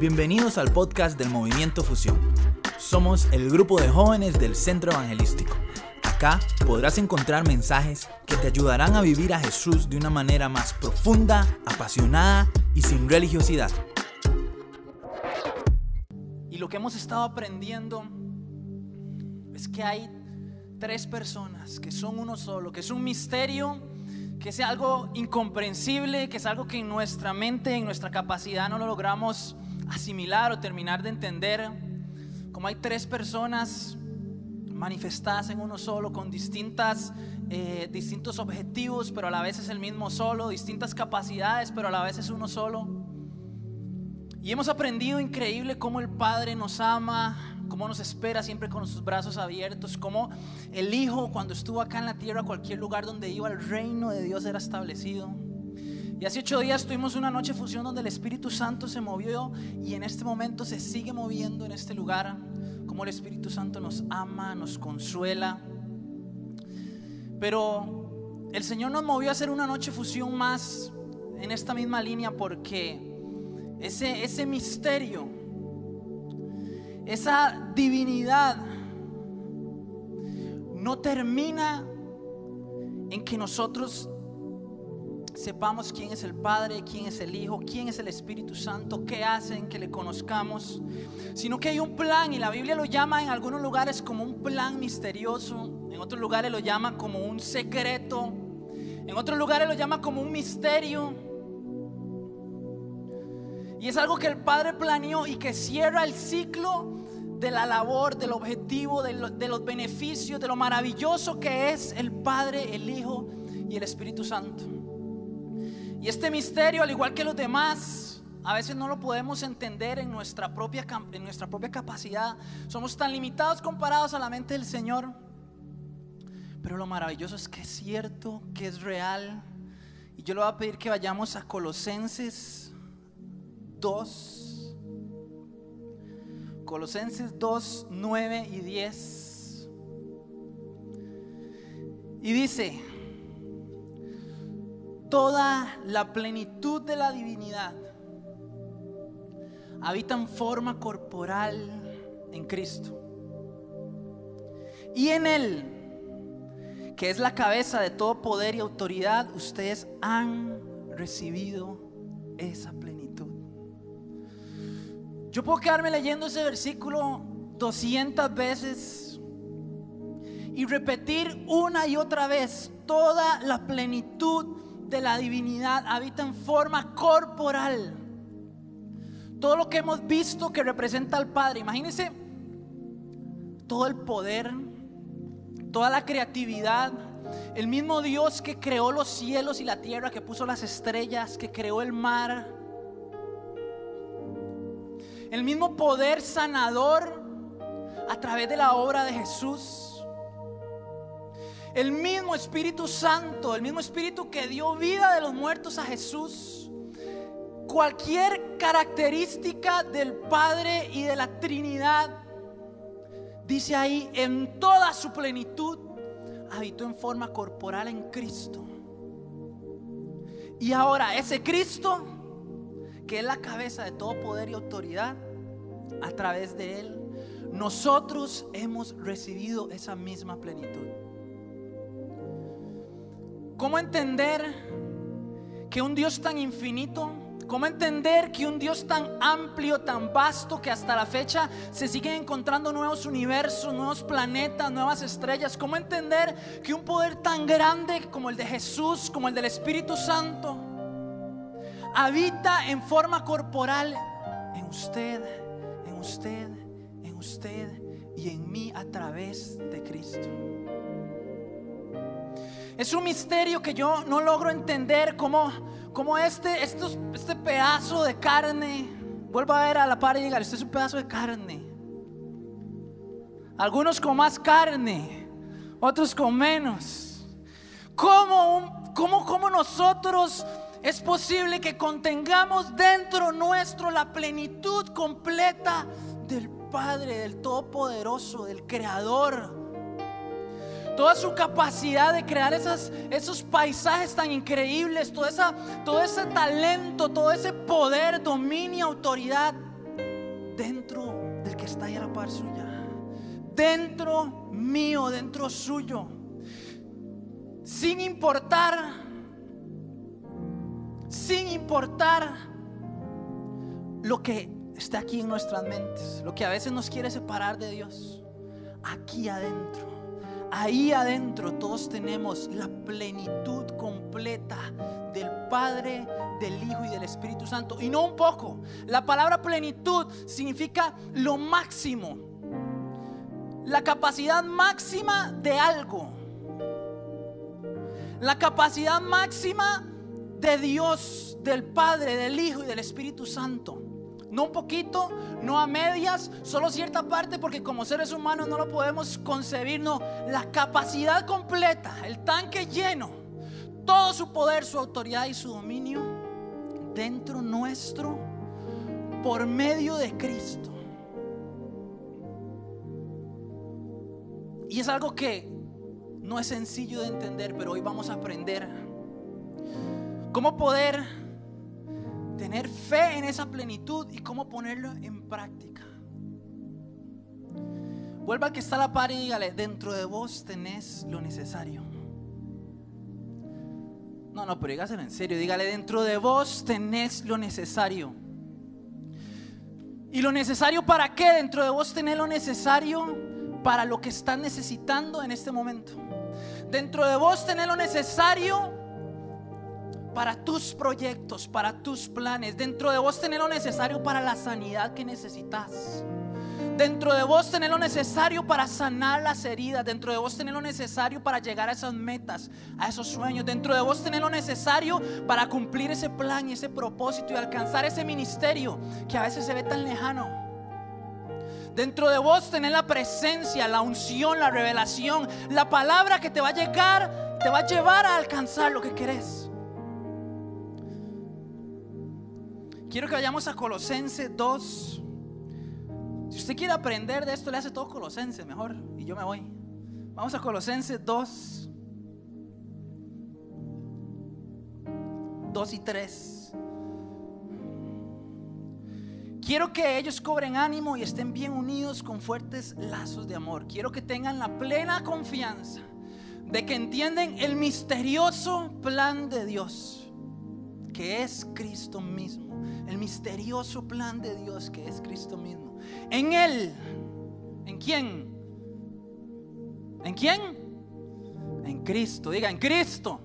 Bienvenidos al podcast del Movimiento Fusión. Somos el grupo de jóvenes del Centro Evangelístico. Acá podrás encontrar mensajes que te ayudarán a vivir a Jesús de una manera más profunda, apasionada y sin religiosidad. Y lo que hemos estado aprendiendo es que hay tres personas que son uno solo, que es un misterio, que es algo incomprensible, que es algo que en nuestra mente, en nuestra capacidad no lo logramos asimilar o terminar de entender. Como hay tres personas manifestadas en uno solo, con distintas, eh, distintos objetivos, pero a la vez es el mismo solo, distintas capacidades, pero a la vez es uno solo. Y hemos aprendido increíble cómo el Padre nos ama, cómo nos espera siempre con sus brazos abiertos, cómo el Hijo cuando estuvo acá en la tierra, cualquier lugar donde iba, el reino de Dios era establecido. Y hace ocho días tuvimos una noche fusión donde el Espíritu Santo se movió y en este momento se sigue moviendo en este lugar, como el Espíritu Santo nos ama, nos consuela. Pero el Señor nos movió a hacer una noche fusión más en esta misma línea porque ese, ese misterio esa divinidad no termina en que nosotros sepamos quién es el Padre, quién es el Hijo, quién es el Espíritu Santo, qué hacen, que le conozcamos, sino que hay un plan y la Biblia lo llama en algunos lugares como un plan misterioso, en otros lugares lo llama como un secreto, en otros lugares lo llama como un misterio. Y es algo que el Padre planeó y que cierra el ciclo de la labor, del objetivo, de, los beneficios, de lo maravilloso que es el Padre, el Hijo y el Espíritu Santo. Y este misterio, al igual que los demás, a veces no lo podemos entender en nuestra propia, en nuestra propia capacidad. Somos tan limitados comparados a la mente del Señor. Pero lo maravilloso es que es cierto, que es real. Y yo le voy a pedir que vayamos a Colosenses 2. Colosenses 2, 9 y 10. Y dice, toda la plenitud de la divinidad habita en forma corporal en Cristo. Y en Él, que es la cabeza de todo poder y autoridad, ustedes han recibido esa plenitud. Yo puedo quedarme leyendo ese versículo 200 veces y repetir una y otra vez toda la plenitud de la divinidad habita en forma corporal. Todo lo que hemos visto que representa al Padre. Imagínense todo el poder, toda la creatividad, el mismo Dios que creó los cielos y la tierra, que puso las estrellas, que creó el mar, el mismo poder sanador a través de la obra de Jesús. El mismo Espíritu Santo, el mismo Espíritu que dio vida de los muertos a Jesús. Cualquier característica del Padre y de la Trinidad, dice ahí, en toda su plenitud, habitó en forma corporal en Cristo. Y ahora ese Cristo que es la cabeza de todo poder y autoridad, a través de Él, nosotros hemos recibido esa misma plenitud. ¿Cómo entender que un Dios tan infinito, cómo entender que un Dios tan amplio, tan vasto, que hasta la fecha se siguen encontrando nuevos universos, nuevos planetas, nuevas estrellas? ¿Cómo entender que un poder tan grande como el de Jesús, como el del Espíritu Santo, habita en forma corporal en usted, en usted, en usted y en mí a través de Cristo. Es un misterio que yo no logro entender como, como este, este pedazo de carne. Vuelvo a ver a la par y llegar, este es un pedazo de carne. Algunos con más carne, otros con menos. ¿Cómo, cómo, cómo nosotros es posible que contengamos dentro nuestro la plenitud completa del Padre, del Todopoderoso, del Creador. Toda su capacidad de crear esos paisajes tan increíbles, toda esa, todo ese talento, todo ese poder, dominio, autoridad dentro del que está ahí a la par suya. Dentro mío, dentro suyo. Sin importar, sin importar lo que está aquí en nuestras mentes, lo que a veces nos quiere separar de Dios. Aquí adentro ahí adentro todos tenemos la plenitud completa del Padre, del Hijo y del Espíritu Santo. Y no un poco. La palabra plenitud significa lo máximo. La capacidad máxima de algo. La capacidad máxima de Dios, del Padre, del Hijo y del Espíritu Santo. No un poquito, no a medias, solo cierta parte, porque como seres humanos no lo podemos concebir, no, la capacidad completa, el tanque lleno, todo su poder, su autoridad y su dominio dentro nuestro por medio de Cristo. Y es algo que no es sencillo de entender, pero hoy vamos a aprender cómo poder tener fe en esa plenitud y cómo ponerlo en práctica. Vuelva al que está la par y dígale, dentro de vos tenés lo necesario. No, no, pero dígaselo en serio, dígale, dentro de vos tenés lo necesario. ¿Y lo necesario para qué? Dentro de vos tenés lo necesario para lo que estás necesitando en este momento. Dentro de vos tenés lo necesario para tus proyectos, para tus planes. Dentro de vos tener lo necesario para la sanidad que necesitas. Dentro de vos tener lo necesario para sanar las heridas. Dentro de vos tener lo necesario para llegar a esas metas, a esos sueños. Dentro de vos tener lo necesario para cumplir ese plan y ese propósito y alcanzar ese ministerio que a veces se ve tan lejano. Dentro de vos tener la presencia, la unción, la revelación, la palabra que te va a llegar, te va a llevar a alcanzar lo que querés. Quiero que vayamos a Colosenses 2. Si usted quiere aprender de esto, le hace todo Colosenses mejor. Y yo me voy. Vamos a Colosenses 2. 2 y 3. Quiero que ellos cobren ánimo y estén bien unidos con fuertes lazos de amor. Quiero que tengan la plena confianza de que entienden el misterioso plan de Dios, que es Cristo mismo el misterioso plan de Dios que es Cristo mismo. En Él, ¿en quién? ¿En quién? En Cristo, diga, en Cristo.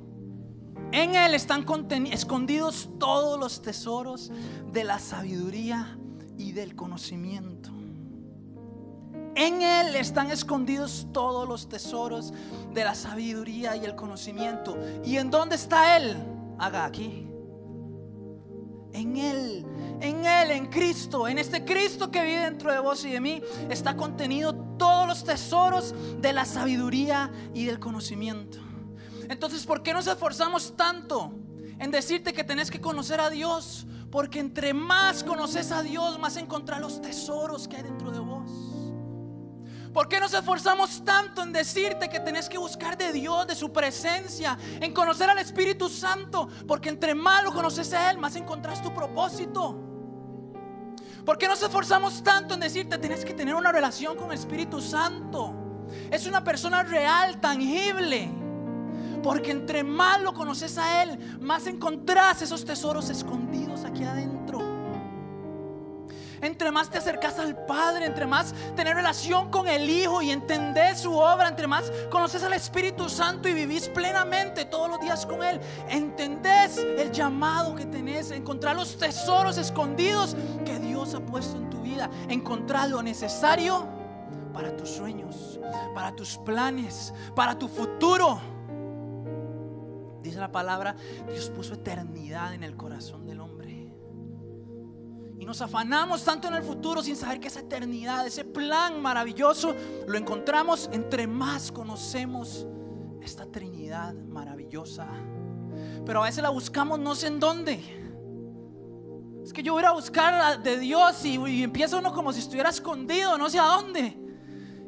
En Él están escondidos todos los tesoros de la sabiduría y del conocimiento. En Él están escondidos todos los tesoros de la sabiduría y el conocimiento. ¿Y en dónde está Él? Haga aquí en Él, en Él, en Cristo, en este Cristo que vive dentro de vos y de mí, está contenido todos los tesoros de la sabiduría y del conocimiento. Entonces, ¿por qué nos esforzamos tanto en decirte que tenés que conocer a Dios? Porque entre más conoces a Dios, más encontrás los tesoros que hay dentro de vos. ¿Por qué nos esforzamos tanto en decirte que tenés que buscar de Dios, de su presencia, en conocer al Espíritu Santo? Porque entre más lo conoces a Él, más encontrás tu propósito. ¿Por qué nos esforzamos tanto en decirte tenés que tener una relación con el Espíritu Santo? Es una persona real, tangible. Porque entre más lo conoces a Él, más encontrás esos tesoros escondidos aquí adentro. Entre más te acercas al Padre, entre más tener relación con el Hijo y entender su obra, entre más conoces al Espíritu Santo y vivís plenamente todos los días con Él, entendés el llamado que tenés, encontrar los tesoros escondidos que Dios ha puesto en tu vida, encontrar lo necesario para tus sueños, para tus planes, para tu futuro. Dice la palabra, Dios puso eternidad en el corazón del hombre. Y nos afanamos tanto en el futuro sin saber que esa eternidad, ese plan maravilloso, lo encontramos entre más conocemos esta Trinidad maravillosa. Pero a veces la buscamos no sé en dónde. Es que yo voy a buscar de Dios y, y empieza uno como si estuviera escondido, no sé a dónde.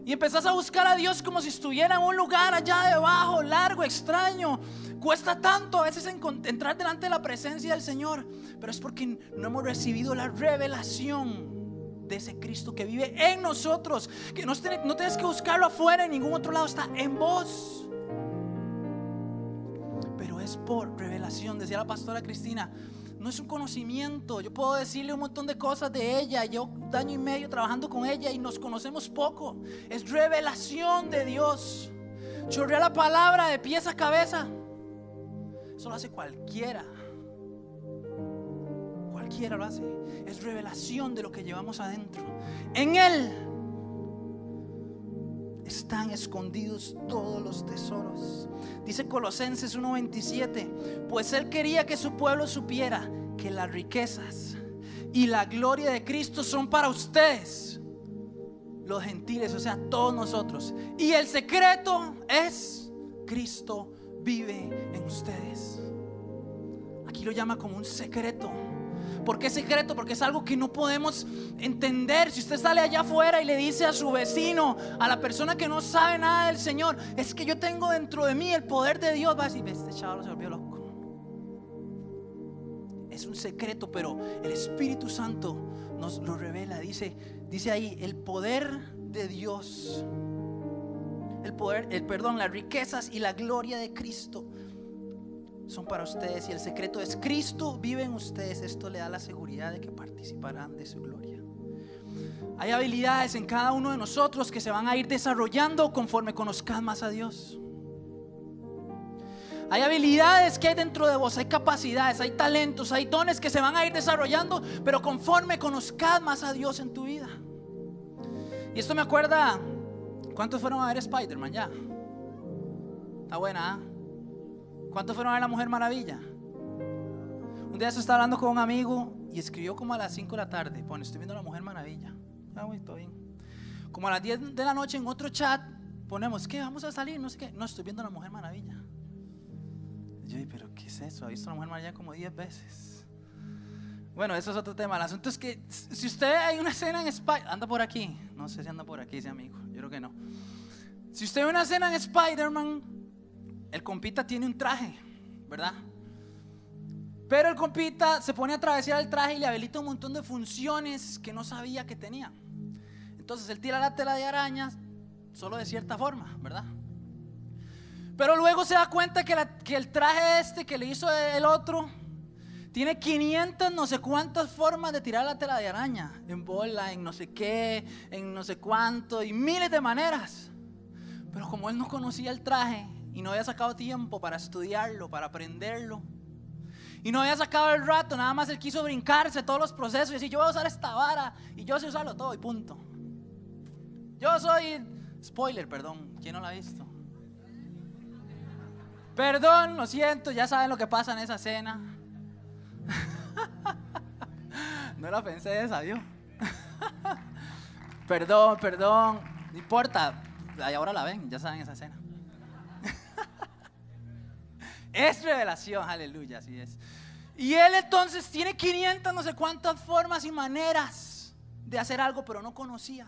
Y empezás a buscar a Dios como si estuviera en un lugar allá debajo, largo, extraño. Cuesta tanto a veces entrar delante de la presencia del Señor, pero es porque no hemos recibido la revelación de ese Cristo que vive en nosotros, que no, no tienes que buscarlo afuera, en ningún otro lado, está en vos. Pero es por revelación, decía la pastora Cristina, no es un conocimiento. Yo puedo decirle un montón de cosas de ella. Yo año y medio trabajando con ella y nos conocemos poco. Es revelación de Dios. Chorrea la palabra de pies a cabeza. Eso lo hace cualquiera. Cualquiera lo hace. Es revelación de lo que llevamos adentro. En Él están escondidos todos los tesoros. Dice Colosenses 1:27, pues Él quería que su pueblo supiera que las riquezas y la gloria de Cristo son para ustedes, los gentiles, o sea, todos nosotros. Y el secreto es Cristo vive en ustedes. Aquí lo llama como un secreto. ¿Por qué secreto? Porque es algo que no podemos entender. Si usted sale allá afuera y le dice a su vecino, a la persona que no sabe nada del Señor, es que yo tengo dentro de mí el poder de Dios, va a decir, este chaval se volvió loco. Es un secreto, pero el Espíritu Santo nos lo revela. Dice, dice ahí, el poder de Dios, el poder, el perdón, las riquezas y la gloria de Cristo son para ustedes y el secreto es Cristo vive en ustedes. Esto le da la seguridad de que participarán de su gloria. Hay habilidades en cada uno de nosotros que se van a ir desarrollando conforme conozcan más a Dios. Hay habilidades que hay dentro de vos, hay capacidades, hay talentos, hay dones que se van a ir desarrollando, pero conforme conozcas más a Dios en tu vida. Y esto me acuerda, ¿cuántos fueron a ver Spider-Man ya? Está buena, ¿ah? ¿Cuántos fueron a la Mujer Maravilla? Un día se estaba hablando con un amigo y escribió como a las 5 de la tarde. Pone, estoy viendo la Mujer Maravilla. Ah, todo bien. Como a las 10 de la noche en otro chat ponemos, ¿qué? Vamos a salir, no sé qué. No, estoy viendo la Mujer Maravilla. yo dije, pero ¿qué es eso? Ha visto la Mujer Maravilla como 10 veces. Bueno, eso es otro tema. El asunto es que si usted hay una escena en Spider, anda por aquí. No sé si anda por aquí ese amigo. Yo creo que no. Si usted ve una escena en Spider-Man, el compita tiene un traje, ¿verdad? Pero el compita se pone a atravesar el traje y le habilita un montón de funciones que no sabía que tenía. Entonces él tira la tela de arañas solo de cierta forma, ¿verdad? Pero luego se da cuenta que, que el traje este que le hizo el otro tiene 500 no sé cuántas formas de tirar la tela de araña. En bola, en no sé qué, en no sé cuánto, y miles de maneras. Pero como él no conocía el traje, y no había sacado tiempo para estudiarlo, para aprenderlo. Y no había sacado el rato, nada más él quiso brincarse todos los procesos y decir, yo voy a usar esta vara y yo sé usarlo todo y punto. Yo soy, spoiler, perdón, ¿quién no lo ha visto? Perdón, lo siento, ya saben lo que pasa en esa escena. no la pensé esa, Dios. perdón, perdón, no importa, ahora la ven, ya saben esa escena. Es revelación, aleluya, así es. Y él entonces tiene 500 no sé cuántas formas y maneras de hacer algo, pero no conocía.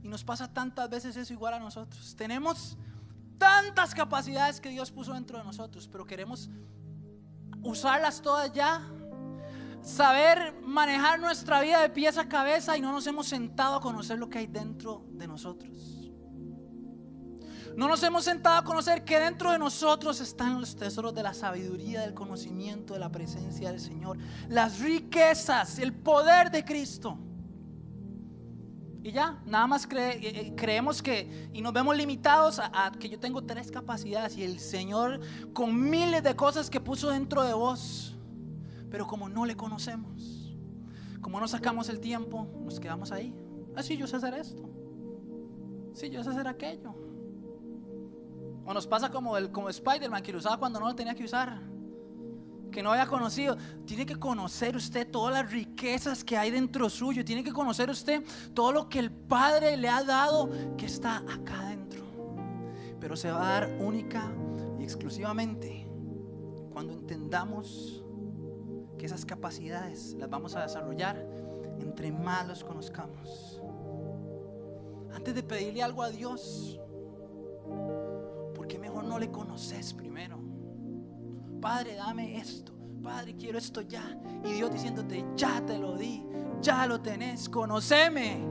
Y nos pasa tantas veces eso igual a nosotros. Tenemos tantas capacidades que Dios puso dentro de nosotros, pero queremos usarlas todas ya. Saber manejar nuestra vida de pies a cabeza y no nos hemos sentado a conocer lo que hay dentro de nosotros. No nos hemos sentado a conocer que dentro de nosotros están los tesoros de la sabiduría, del conocimiento, de la presencia del Señor, las riquezas, el poder de Cristo. Y ya, nada más eh, eh, creemos que y nos vemos limitados a, que yo tengo tres capacidades y el Señor con miles de cosas que puso dentro de vos. Pero como no le conocemos, como no sacamos el tiempo, nos quedamos ahí. Ah, sí, yo sé hacer esto. Sí, yo sé hacer aquello. O nos pasa como, el, como Spider-Man que lo usaba cuando no lo tenía que usar. Que no había conocido. Tiene que conocer usted todas las riquezas que hay dentro suyo. Tiene que conocer usted todo lo que el Padre le ha dado que está acá adentro. Pero se va a dar única y exclusivamente cuando entendamos que esas capacidades las vamos a desarrollar entre más los conozcamos. Antes de pedirle algo a Dios, ¿por qué mejor no le conoces primero? Padre, dame esto. Padre, quiero esto ya. Y Dios diciéndote, ya te lo di, ya lo tenés, conoceme.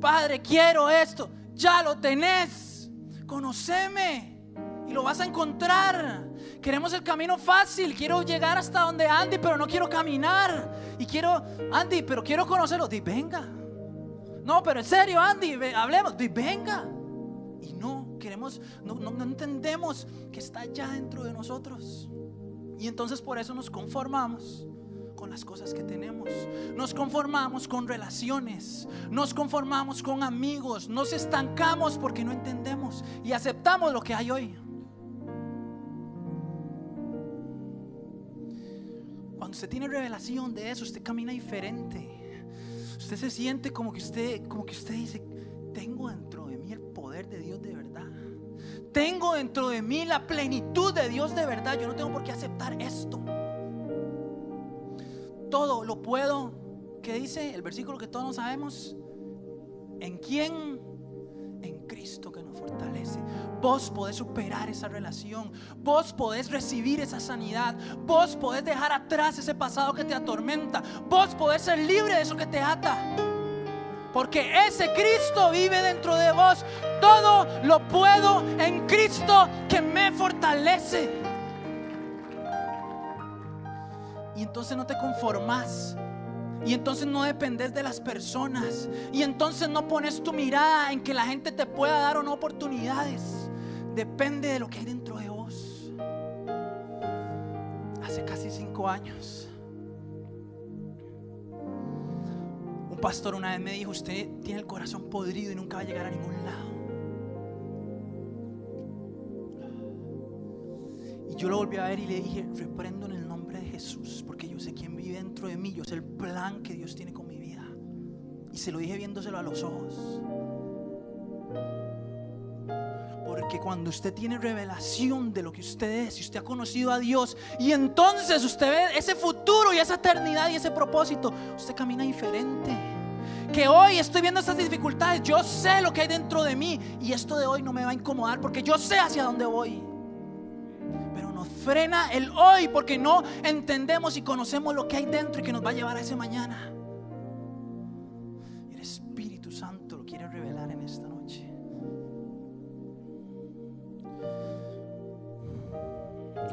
Padre, quiero esto, ya lo tenés, conoceme. Y lo vas a encontrar. Queremos el camino fácil. Quiero llegar hasta donde Andy, pero no quiero caminar. Y quiero, Andy, pero quiero conocerlo. Di, venga. No, pero en serio, Andy, hablemos. Di, venga. Y no, queremos, no, entendemos que está ya dentro de nosotros. Y entonces por eso nos conformamos con las cosas que tenemos. Nos conformamos con relaciones, nos conformamos con amigos, nos estancamos porque no entendemos y aceptamos lo que hay hoy. Cuando usted tiene revelación de eso, usted camina diferente. Usted se siente como que usted, como que usted dice, tengo Tengo dentro de mí la plenitud de Dios de verdad. Yo no tengo por qué aceptar esto todo lo puedo, ¿qué dice el versículo que todos sabemos? ¿En quién? En Cristo que nos fortalece. Vos podés superar esa relación. Vos podés recibir esa sanidad. Vos podés dejar atrás ese pasado que te atormenta. Vos podés ser libre de eso que te ata. Porque ese Cristo vive dentro de vos. Todo lo puedo en Cristo que me fortalece. Y entonces no te conformas. Y entonces no dependes de las personas. Y entonces no pones tu mirada en que la gente te pueda dar o no oportunidades. Depende de lo que hay dentro de vos. Hace casi cinco años. Pastor una vez me dijo, usted tiene el corazón podrido y nunca va a llegar a ningún lado. Y yo lo volví a ver y le dije, reprendo en el nombre de Jesús sé quién vive dentro de mí, yo sé el plan que Dios tiene con mi vida. Y se lo dije viéndoselo a los ojos. Porque cuando usted tiene revelación de lo que usted es, y usted ha conocido a Dios, y entonces usted ve ese futuro y esa eternidad y ese propósito, usted camina diferente. Que hoy estoy viendo estas dificultades, yo sé lo que hay dentro de mí, y esto de hoy no me va a incomodar porque yo sé hacia dónde voy frena el hoy porque no entendemos y conocemos lo que hay dentro y que nos va a llevar a ese mañana.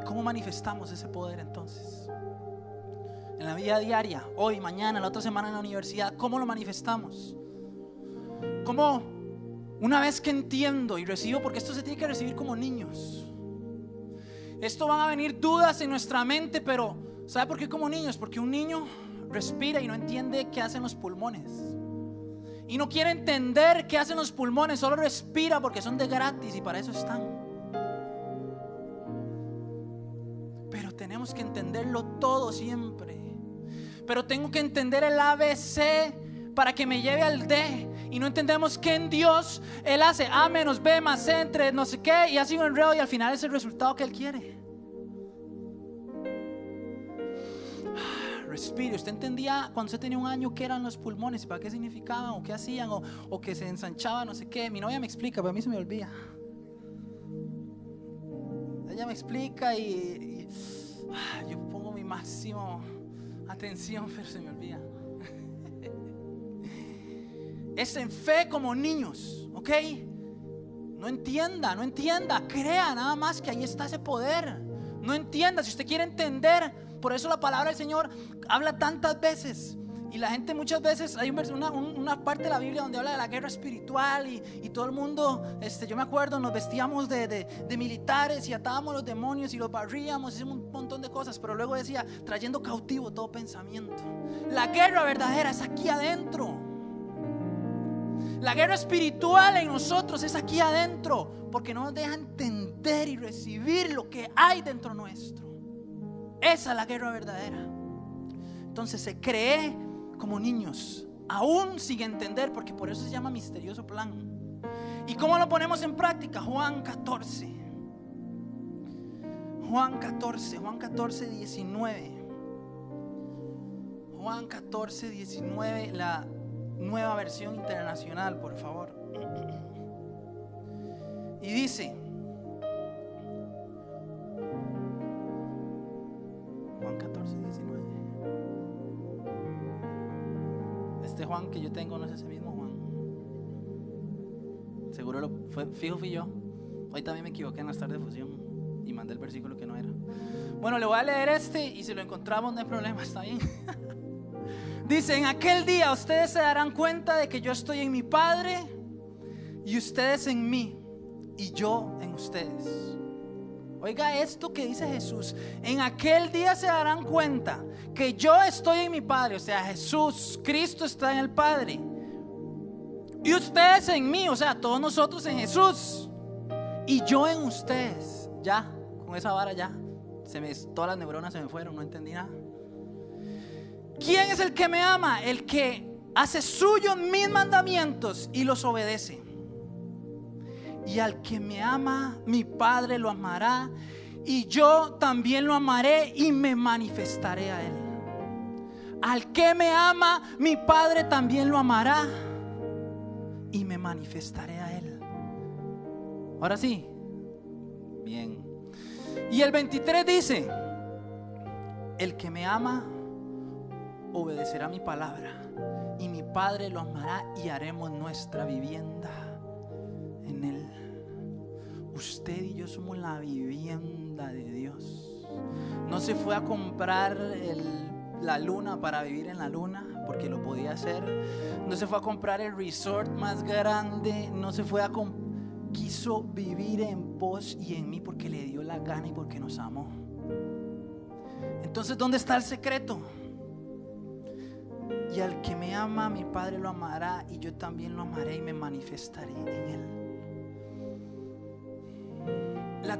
Cómo manifestamos ese poder entonces? En la vida diaria, hoy, mañana, la otra semana en la universidad, ¿cómo lo manifestamos? ¿Cómo una vez que entiendo y recibo, porque esto se tiene que recibir como niños? Esto van a venir dudas en nuestra mente, pero ¿sabe por qué como niños? Porque un niño respira y no entiende qué hacen los pulmones. Y no quiere entender qué hacen los pulmones, solo respira porque son de gratis y para eso están. Tenemos que entenderlo todo siempre. Pero tengo que entender el ABC para que me lleve al D. Y no entendemos que en Dios Él hace A menos B más C entre no sé qué y hace un enredo y al final es el resultado que Él quiere. Respire. ¿Usted entendía cuando usted tenía un año qué eran los pulmones? ¿Para qué significaban? ¿O qué hacían? ¿O, que se ensanchaban? No sé qué. Mi novia me explica, pero a mí se me olvida. Ella me explica y, ah, yo pongo mi máximo atención, pero se me olvida es en fe como niños, ¿ok? No entienda, no entienda, crea nada más que ahí está ese poder. No entienda, si usted quiere entender, por eso la palabra del Señor habla tantas veces. Y la gente muchas veces, hay una, parte de la Biblia donde habla de la guerra espiritual y, todo el mundo, este, yo me acuerdo, nos vestíamos de, de, de, militares y atábamos los demonios y los barríamos, hicimos un montón de cosas, pero luego decía, trayendo cautivo todo pensamiento. La guerra verdadera es aquí adentro. La guerra espiritual en nosotros es aquí adentro, porque no nos deja entender y recibir lo que hay dentro nuestro. Esa es la guerra verdadera. Entonces se cree como niños, aún sin entender, porque por eso se llama misterioso plan. ¿Y cómo lo ponemos en práctica? Juan 14. Juan 14, Juan 14, 19. Juan 14, 19, la nueva versión internacional, por favor. Y dice, Que yo tengo no es ese mismo Juan. Seguro lo fue, fijo fui yo. Hoy también me equivoqué en la tarde de fusión y mandé el versículo que no era. Bueno, le voy a leer este y si lo encontramos no hay problema, está bien. Dice, en aquel día ustedes se darán cuenta de que yo estoy en mi Padre y ustedes en mí y yo en ustedes. Oiga esto que dice Jesús. En aquel día se darán cuenta que yo estoy en mi Padre. O sea, Jesús, Cristo está en el Padre. Y ustedes en mí. O sea, todos nosotros en Jesús. Y yo en ustedes. Ya, con esa vara ya. Se me, todas las neuronas se me fueron, no entendí nada. ¿Quién es el que me ama? El que hace suyos mis mandamientos y los obedece. Y al que me ama, mi Padre lo amará. Y yo también lo amaré y me manifestaré a él. Al que me ama, mi Padre también lo amará y me manifestaré a él. Ahora sí. Bien. Y el 23 dice, el que me ama, obedecerá mi palabra. Y mi Padre lo amará y haremos nuestra vivienda. Usted y yo somos la vivienda de Dios. No se fue a comprar la luna para vivir en la luna, porque lo podía hacer. No se fue a comprar el resort más grande. No se fue a quiso vivir en vos y en mí porque le dio la gana y porque nos amó. Entonces, ¿dónde está el secreto? Y al que me ama, mi Padre lo amará y yo también lo amaré y me manifestaré en él.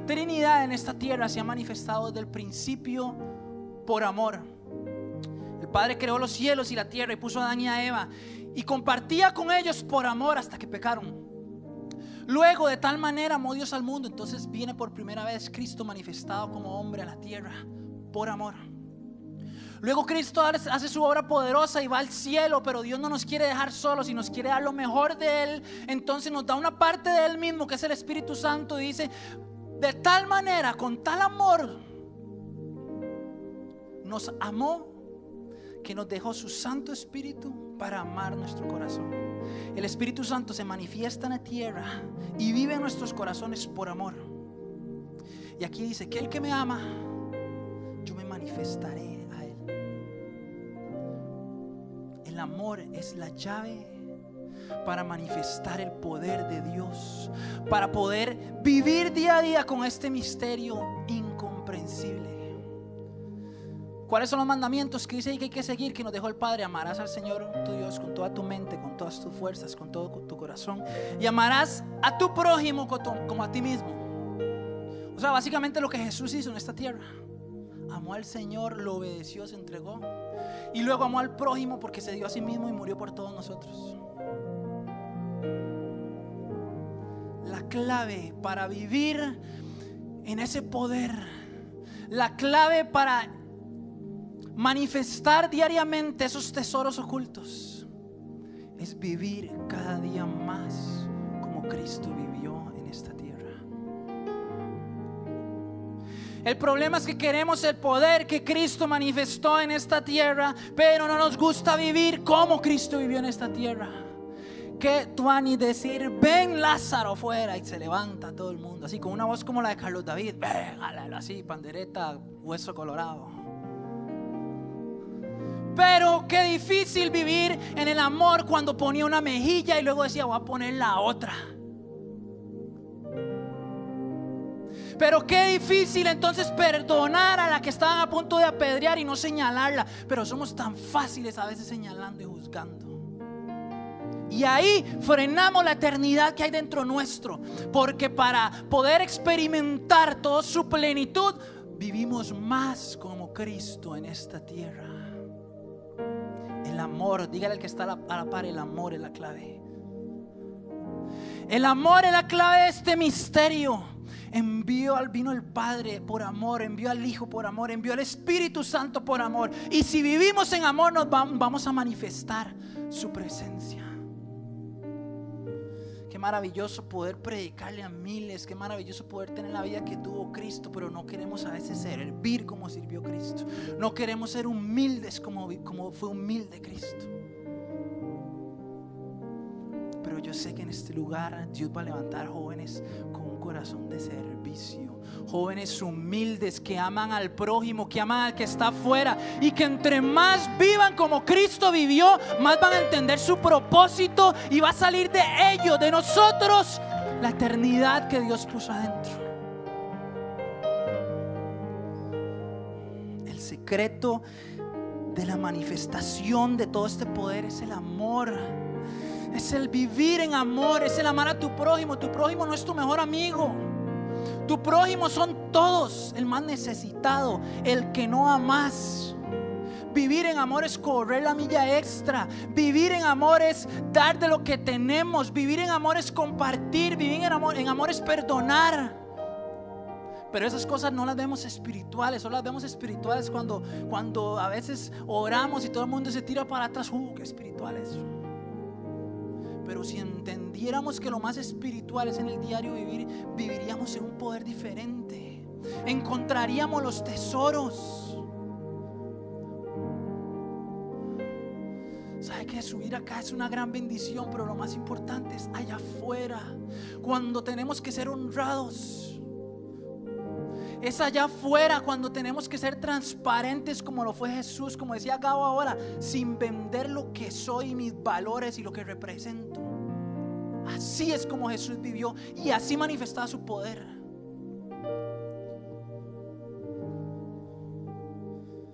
Trinidad en esta tierra se ha manifestado desde el principio por amor. El Padre creó los cielos y la tierra y puso a Adán y a Eva y compartía con ellos por amor hasta que pecaron. Luego de tal manera amó Dios al mundo, entonces viene por primera vez Cristo manifestado como hombre a la tierra por amor. Luego Cristo hace su obra poderosa y va al cielo, pero Dios no nos quiere dejar solos y nos quiere dar lo mejor de Él. Entonces nos da una parte de Él mismo, que es el Espíritu Santo, y dice, de tal manera, con tal amor, nos amó que nos dejó su Santo Espíritu para amar nuestro corazón. El Espíritu Santo se manifiesta en la tierra y vive en nuestros corazones por amor. Y aquí dice que el que me ama, yo me manifestaré a él. El amor es la llave para manifestar el poder de Dios, para poder vivir día a día con este misterio incomprensible. ¿Cuáles son los mandamientos que dice que hay que seguir, que nos dejó el Padre? Amarás al Señor tu Dios con toda tu mente, con todas tus fuerzas, con todo tu corazón. Y amarás a tu prójimo como a ti mismo. O sea, básicamente lo que Jesús hizo en esta tierra. Amó al Señor, lo obedeció, se entregó. Y luego amó al prójimo porque se dio a sí mismo y murió por todos nosotros. La clave para vivir en ese poder, la clave para manifestar diariamente esos tesoros ocultos es vivir cada día más como Cristo vivió en esta tierra. El problema es que queremos el poder que Cristo manifestó en esta tierra, pero no nos gusta vivir como Cristo vivió en esta tierra que tú ni decir, ven Lázaro fuera y se levanta todo el mundo, así con una voz como la de Carlos David, ven, así, pandereta, hueso colorado. Pero qué difícil vivir en el amor cuando ponía una mejilla y luego decía, voy a poner la otra. Pero qué difícil entonces perdonar a la que estaban a punto de apedrear y no señalarla. Pero somos tan fáciles a veces señalando y juzgando. Y ahí frenamos la eternidad que hay dentro nuestro. Porque para poder experimentar toda su plenitud, vivimos más como Cristo en esta tierra. El amor, dígale al que está a la, par, el amor es la clave. El amor es la clave de este misterio. Envió al vino el Padre por amor, envió al Hijo por amor, envió al Espíritu Santo por amor. Y si vivimos en amor, nos vamos a manifestar su presencia Maravilloso poder predicarle a miles, qué maravilloso poder tener la vida que tuvo Cristo, pero no queremos a veces servir como sirvió Cristo. No queremos ser humildes como, como fue humilde Cristo. Pero yo sé que en este lugar Dios va a levantar jóvenes con corazón de servicio. Jóvenes humildes que aman al prójimo, que aman al que está afuera. Y que entre más vivan como Cristo vivió, más van a entender su propósito y va a salir de ellos, de nosotros, la eternidad que Dios puso adentro. El secreto de la manifestación de todo este poder es el amor. Es el vivir en amor, es el amar a tu prójimo. Tu prójimo no es tu mejor amigo. Tu prójimo son todos, el más necesitado, el que no amas. Vivir en amor es correr la milla extra. Vivir en amor es dar de lo que tenemos. Vivir en amor es compartir. Vivir en amor, en amor es perdonar. Pero esas cosas no las vemos espirituales, solo las vemos espirituales cuando, cuando a veces oramos y todo el mundo se tira para atrás. ¡Uh, qué espirituales! Pero si entendiéramos que lo más espiritual es en el diario vivir, viviríamos en un poder diferente. Encontraríamos los tesoros. ¿Sabe que subir acá es una gran bendición? Pero lo más importante es allá afuera. Cuando tenemos que ser honrados es allá afuera cuando tenemos que ser transparentes como lo fue Jesús, como decía Gabo ahora, sin vender lo que soy, mis valores y lo que represento. Así es como Jesús vivió y así manifestaba su poder.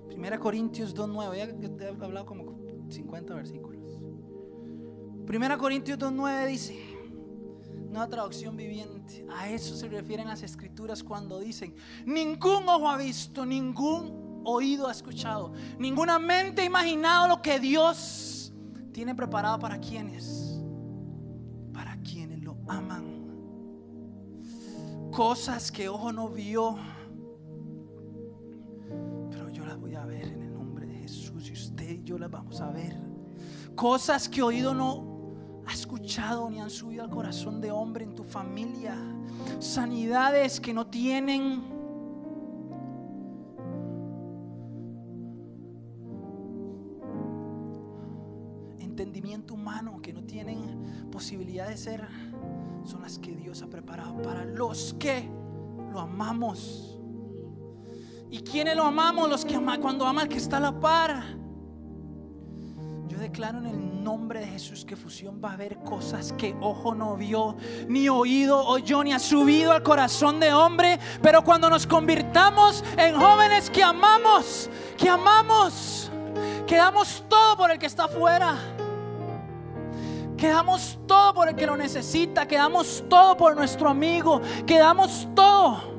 Primera Corintios 2.9, ya he hablado como 50 versículos. Primera Corintios 2.9 dice, Nueva traducción viviente. A eso se refieren las escrituras cuando dicen, ningún ojo ha visto, ningún oído ha escuchado, ninguna mente ha imaginado lo que Dios tiene preparado para quienes, para quienes lo aman. Cosas que ojo no vio, pero yo las voy a ver en el nombre de Jesús y usted y yo las vamos a ver. Cosas que oído no ni han subido al corazón de hombre en tu familia. Sanidades que no tienen entendimiento humano, que no tienen posibilidad de ser, son las que Dios ha preparado para los que lo amamos. ¿Y quiénes lo amamos? Los que aman cuando ama al que está a la par. Declaro en el nombre de Jesús que fusión va a haber cosas que ojo no vio, ni oído oyó, ni ha subido al corazón de hombre. Pero cuando nos convirtamos en jóvenes que amamos, que amamos, que damos todo por el que está afuera. Que damos todo por el que lo necesita, que damos todo por nuestro amigo, que damos todo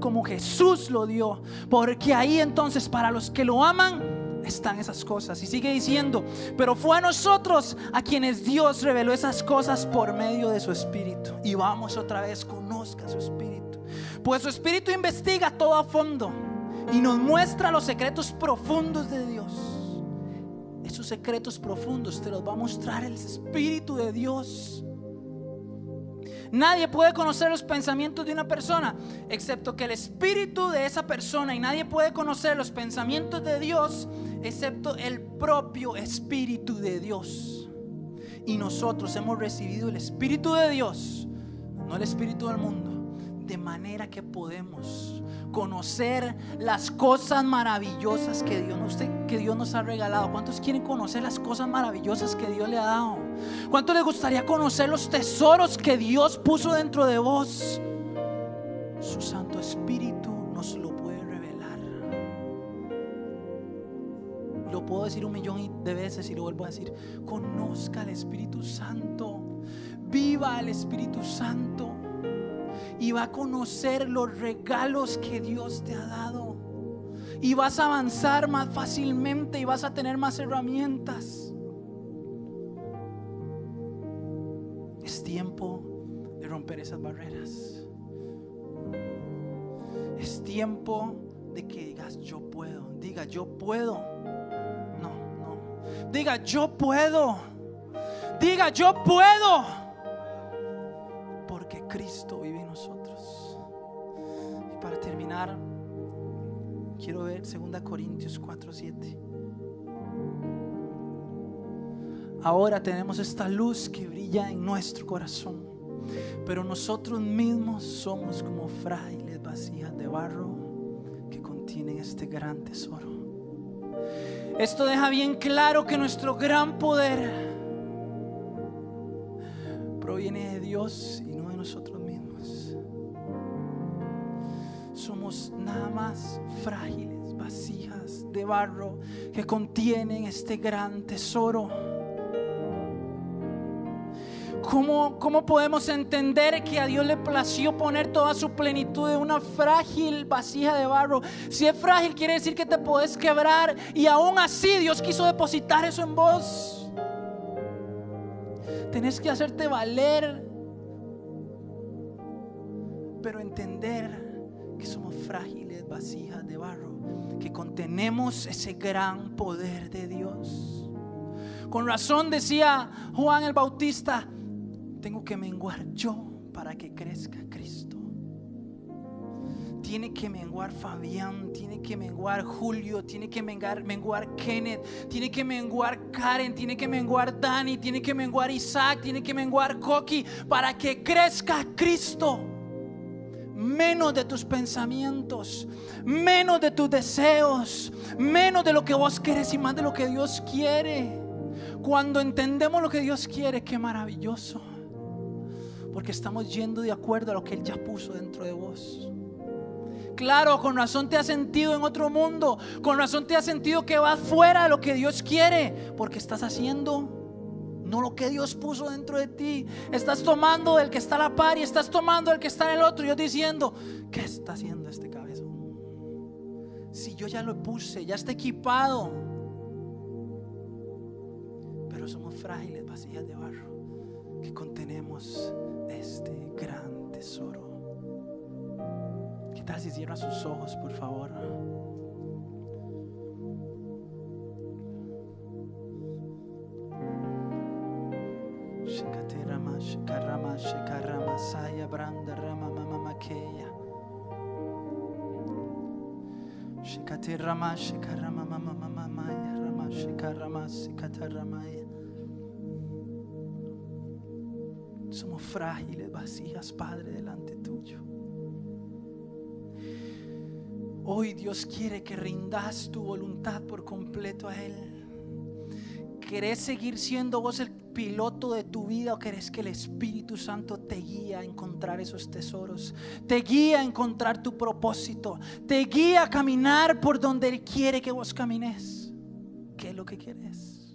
como Jesús lo dio. Porque ahí entonces para los que lo aman, están esas cosas. Y sigue diciendo, pero fue a nosotros a quienes Dios reveló esas cosas por medio de su Espíritu. Y vamos otra vez, conozca su Espíritu. Pues su Espíritu investiga todo a fondo y nos muestra los secretos profundos de Dios. Esos secretos profundos te los va a mostrar el Espíritu de Dios. Nadie puede conocer los pensamientos de una persona excepto que el espíritu de esa persona y nadie puede conocer los pensamientos de Dios excepto el propio espíritu de Dios. Y nosotros hemos recibido el espíritu de Dios, no el espíritu del mundo, de manera que podemos conocer las cosas maravillosas que Dios, nos, que Dios nos ha regalado. ¿Cuántos quieren conocer las cosas maravillosas que Dios le ha dado? ¿Cuánto les gustaría conocer los tesoros que Dios puso dentro de vos? Su Santo Espíritu nos lo puede revelar. Lo puedo decir un millón de veces y lo vuelvo a decir. Conozca al Espíritu Santo. Viva al Espíritu Santo y va a conocer los regalos que Dios te ha dado. Y vas a avanzar más fácilmente y vas a tener más herramientas. Es tiempo de romper esas barreras. Es tiempo de que digas yo puedo. Diga yo puedo. No, no. Diga yo puedo. Diga yo puedo. Cristo vive para terminar, quiero ver 2 Corintios 4, 7. ahora tenemos esta luz que brilla en nuestro corazón. Pero nosotros mismos somos como frágiles vasijas de barro que contienen este gran tesoro. Esto deja bien claro que nuestro gran poder proviene de Dios y nosotros mismos. Somos nada más frágiles vasijas de barro que contienen este gran tesoro. ¿Cómo, ¿Cómo, podemos entender que a Dios le plació poner toda su plenitud en una frágil vasija de barro? Si es frágil, quiere decir que te puedes quebrar y aún así Dios quiso depositar eso en vos. Tenés que hacerte valer, pero entender que somos frágiles vasijas de barro, que contenemos ese gran poder de Dios. Con razón decía Juan el Bautista, tengo que menguar yo para que crezca Cristo. Tiene que menguar Fabián, tiene que menguar Julio, tiene que menguar, menguar Kenneth, tiene que menguar Karen, tiene que menguar Dani, tiene que menguar Isaac, tiene que menguar Coqui para que crezca Cristo. Menos de tus pensamientos, menos de tus deseos, menos de lo que vos querés y más de lo que Dios quiere. Cuando entendemos lo que Dios quiere, qué maravilloso. Porque estamos yendo de acuerdo a lo que Él ya puso dentro de vos. Claro, con razón te has sentido en otro mundo. Con razón te has sentido que vas fuera de lo que Dios quiere. Porque estás haciendo no lo que Dios puso dentro de ti. Estás tomando del que está a la par y estás tomando del que está en el otro. Y yo diciendo, ¿qué está haciendo este cabezón? Si yo ya lo puse, ya está equipado. Pero somos frágiles, vacías de barro, que contenemos este gran tesoro. ¿Qué tal si cierra sus ojos, por favor? Somos frágiles, vacías, Padre, delante tuyo. Hoy Dios quiere que rindas tu voluntad por completo a Él. ¿Querés seguir siendo vos el piloto de tu vida o querés que el Espíritu Santo te guíe a encontrar esos tesoros? Te guía a encontrar tu propósito. Te guía a caminar por donde Él quiere que vos camines. ¿Qué es lo que quieres?